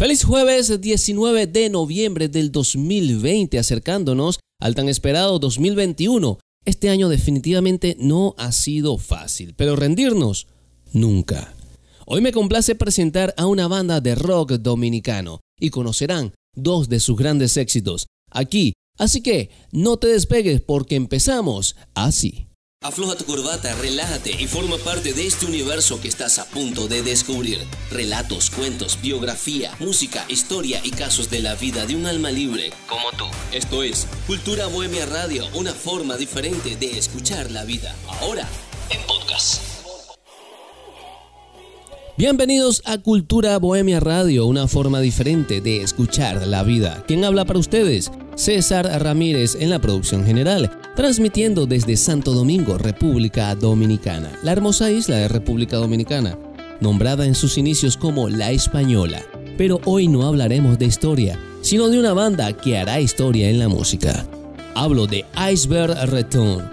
Feliz jueves 19 de noviembre del 2020, acercándonos al tan esperado 2021. Este año definitivamente no ha sido fácil, pero rendirnos nunca. Hoy me complace presentar a una banda de rock dominicano y conocerán dos de sus grandes éxitos aquí, así que no te despegues porque empezamos así. Afloja tu corbata, relájate y forma parte de este universo que estás a punto de descubrir. Relatos, cuentos, biografía, música, historia y casos de la vida de un alma libre como tú. Esto es Cultura Bohemia Radio, una forma diferente de escuchar la vida. Ahora, en podcast. Bienvenidos a Cultura Bohemia Radio, una forma diferente de escuchar la vida. ¿Quién habla para ustedes? César Ramírez en la producción general, transmitiendo desde Santo Domingo, República Dominicana, la hermosa isla de República Dominicana, nombrada en sus inicios como La Española. Pero hoy no hablaremos de historia, sino de una banda que hará historia en la música. Hablo de Iceberg Return.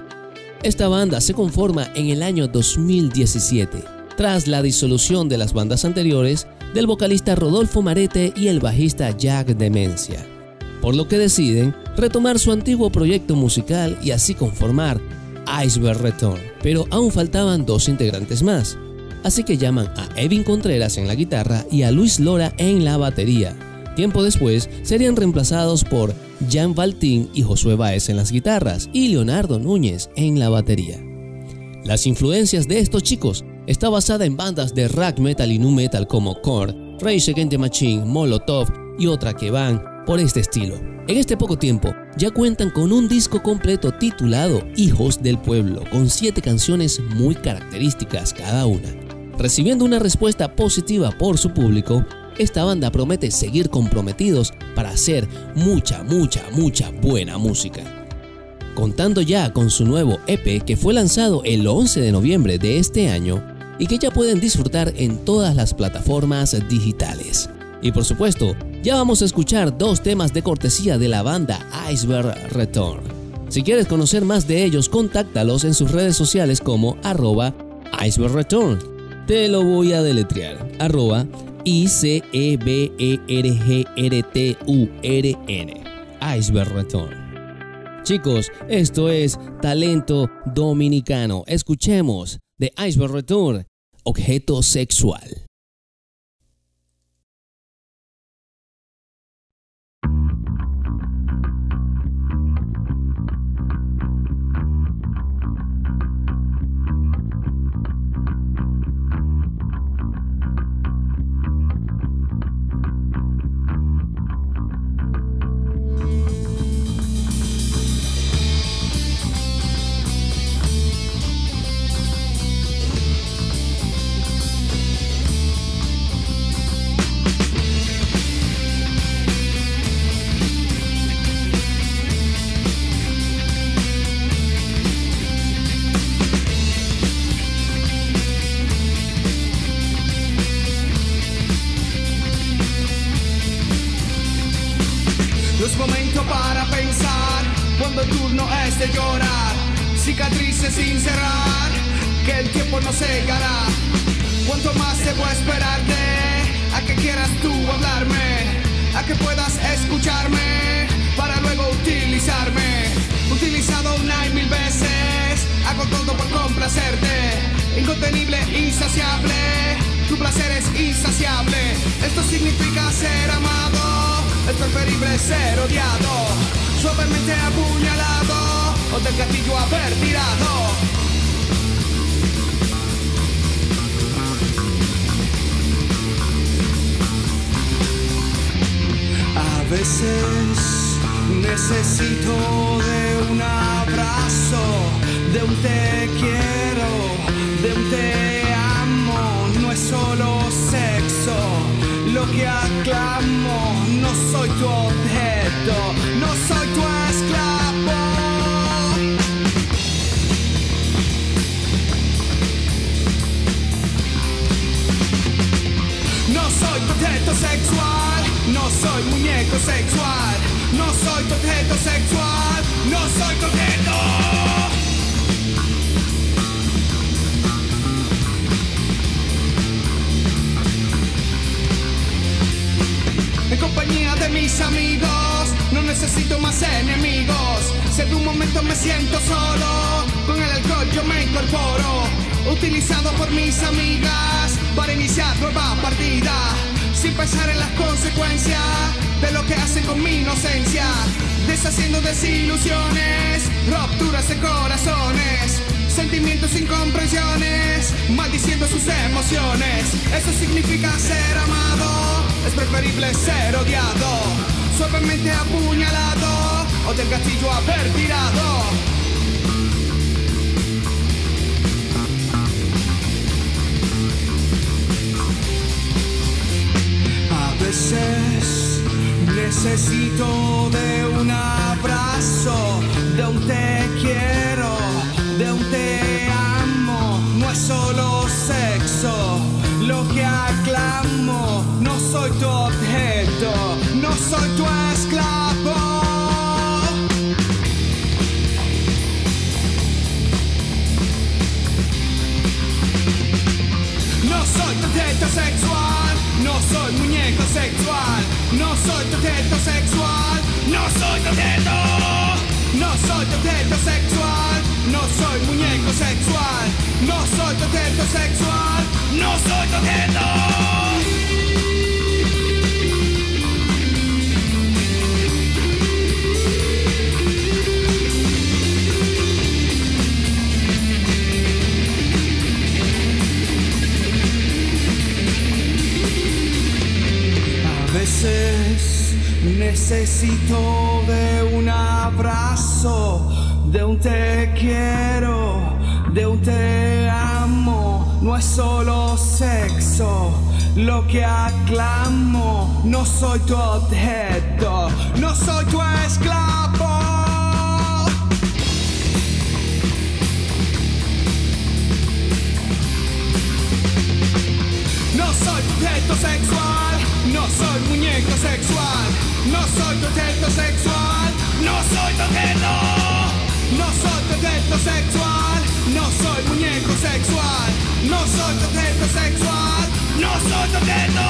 Esta banda se conforma en el año 2017, tras la disolución de las bandas anteriores del vocalista Rodolfo Marete y el bajista Jack Demencia por lo que deciden retomar su antiguo proyecto musical y así conformar Iceberg Return, pero aún faltaban dos integrantes más, así que llaman a Evin Contreras en la guitarra y a Luis Lora en la batería. Tiempo después serían reemplazados por Jan Valtín y Josué Baez en las guitarras y Leonardo Núñez en la batería. Las influencias de estos chicos está basada en bandas de rock metal y nu metal como Korn, Rage Against the Machine, Molotov y otra que van por este estilo. En este poco tiempo ya cuentan con un disco completo titulado Hijos del Pueblo, con siete canciones muy características cada una. Recibiendo una respuesta positiva por su público, esta banda promete seguir comprometidos para hacer mucha, mucha, mucha buena música. Contando ya con su nuevo EP que fue lanzado el 11 de noviembre de este año y que ya pueden disfrutar en todas las plataformas digitales. Y por supuesto, ya vamos a escuchar dos temas de cortesía de la banda Iceberg Return. Si quieres conocer más de ellos, contáctalos en sus redes sociales como arroba Iceberg Return. Te lo voy a deletrear. Arroba I-C-E-B-E-R-G-R-T-U-R-N. Iceberg Return. Chicos, esto es talento dominicano. Escuchemos de Iceberg Return, objeto sexual. sin cerrar, que el tiempo no se llegará. Cuanto más debo esperarte, a que quieras tú hablarme, a que puedas escucharme, para luego utilizarme. Utilizado una y mil veces, hago todo por complacerte. Incontenible, insaciable, tu placer es insaciable. Esto significa ser amado, es preferible ser odiado, suavemente apuñalado o del castillo haber tirado. A veces necesito de un abrazo, de un te quiero, de un te amo, no es solo sexo. Lo que aclamo, no soy tu objeto, no soy tu soy muñeco sexual, no soy tu sexual, no soy tu en compañía de mis amigos. No necesito más enemigos. Si de un momento me siento solo, con el alcohol yo me incorporo. Utilizado por mis amigas para iniciar nueva partida. Sin pensar en las consecuencias de lo que hacen con mi inocencia. Deshaciendo desilusiones, rupturas de corazones sentimientos incomprensiones, maldiciendo sus emociones. Eso significa ser amado, es preferible ser odiado, suavemente apuñalado o del castillo haber tirado. Necesito de un no soy tu objeto sexual, no soy tu objeto. No soy tu objeto sexual, no soy muñeco sexual, no soy tu objeto sexual, no soy tu objeto. Necesito de un abrazo, de un te quiero, de un te amo. No es solo sexo lo que aclamo. No soy tu objeto, no soy tu esclavo. Soy tu objeto sexual, no soy tu objeto. No soy tu objeto sexual, no soy muñeco sexual, no soy tu objeto sexual, no soy tu objeto.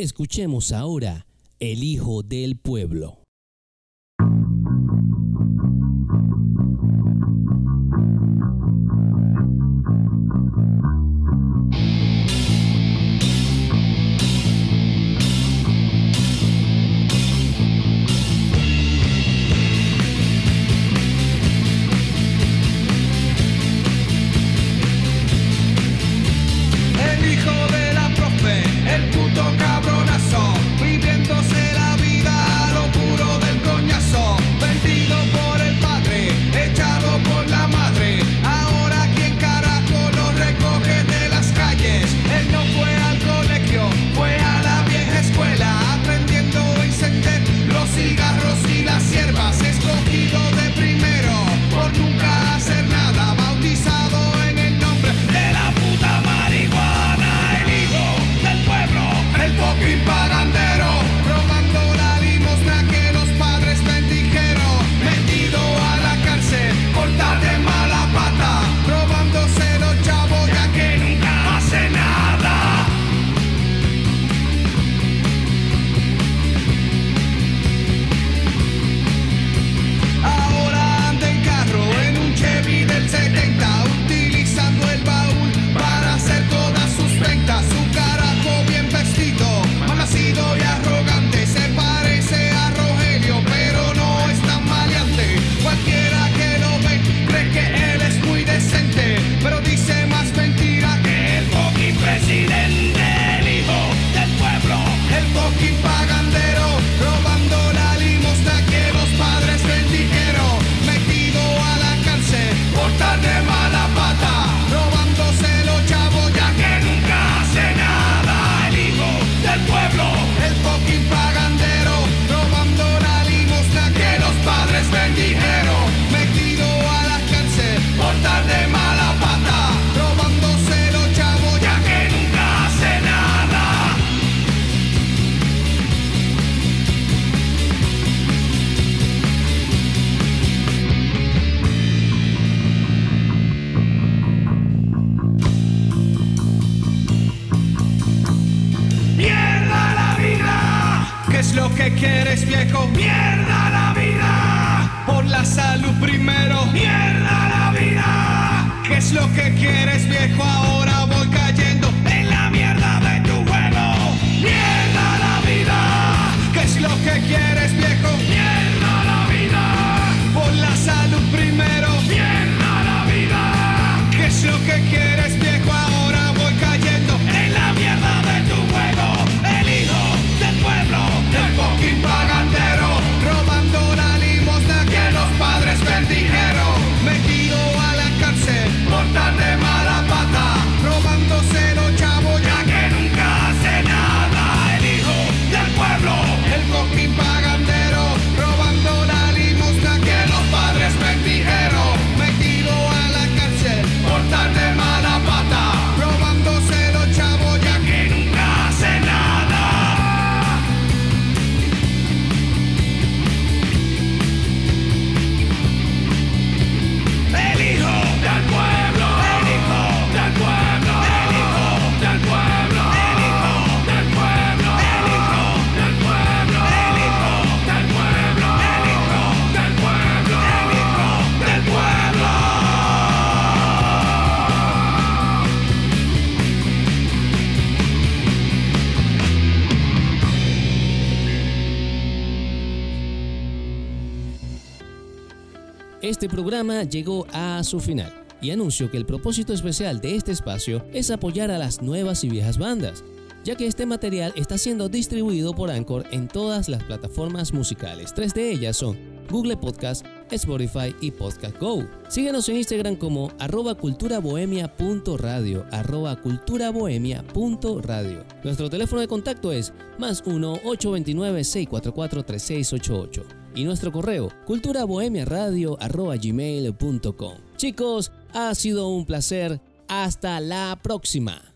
Escuchemos ahora El Hijo del Pueblo. Lo que viejo? Mierda la vida. Por la salud primero. Mierda la vida. ¿Qué es lo que quieres, viejo? Ahora Este programa llegó a su final y anuncio que el propósito especial de este espacio es apoyar a las nuevas y viejas bandas, ya que este material está siendo distribuido por Anchor en todas las plataformas musicales. Tres de ellas son Google Podcast, Spotify y Podcast Go. Síguenos en Instagram como arroba culturabohemia.radio, arroba culturabohemia.radio. Nuestro teléfono de contacto es más 1-829-644-3688 y nuestro correo culturabohemiaradio.gmail.com. Chicos, ha sido un placer. Hasta la próxima.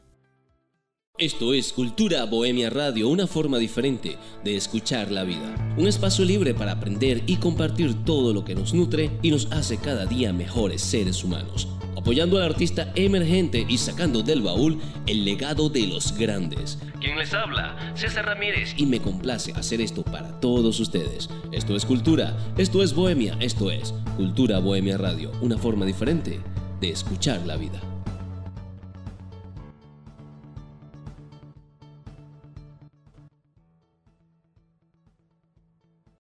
Esto es Cultura Bohemia Radio, una forma diferente de escuchar la vida. Un espacio libre para aprender y compartir todo lo que nos nutre y nos hace cada día mejores seres humanos. Apoyando al artista emergente y sacando del baúl el legado de los grandes. Quien les habla, César Ramírez, y me complace hacer esto para todos ustedes. Esto es Cultura, esto es Bohemia, esto es Cultura Bohemia Radio, una forma diferente de escuchar la vida.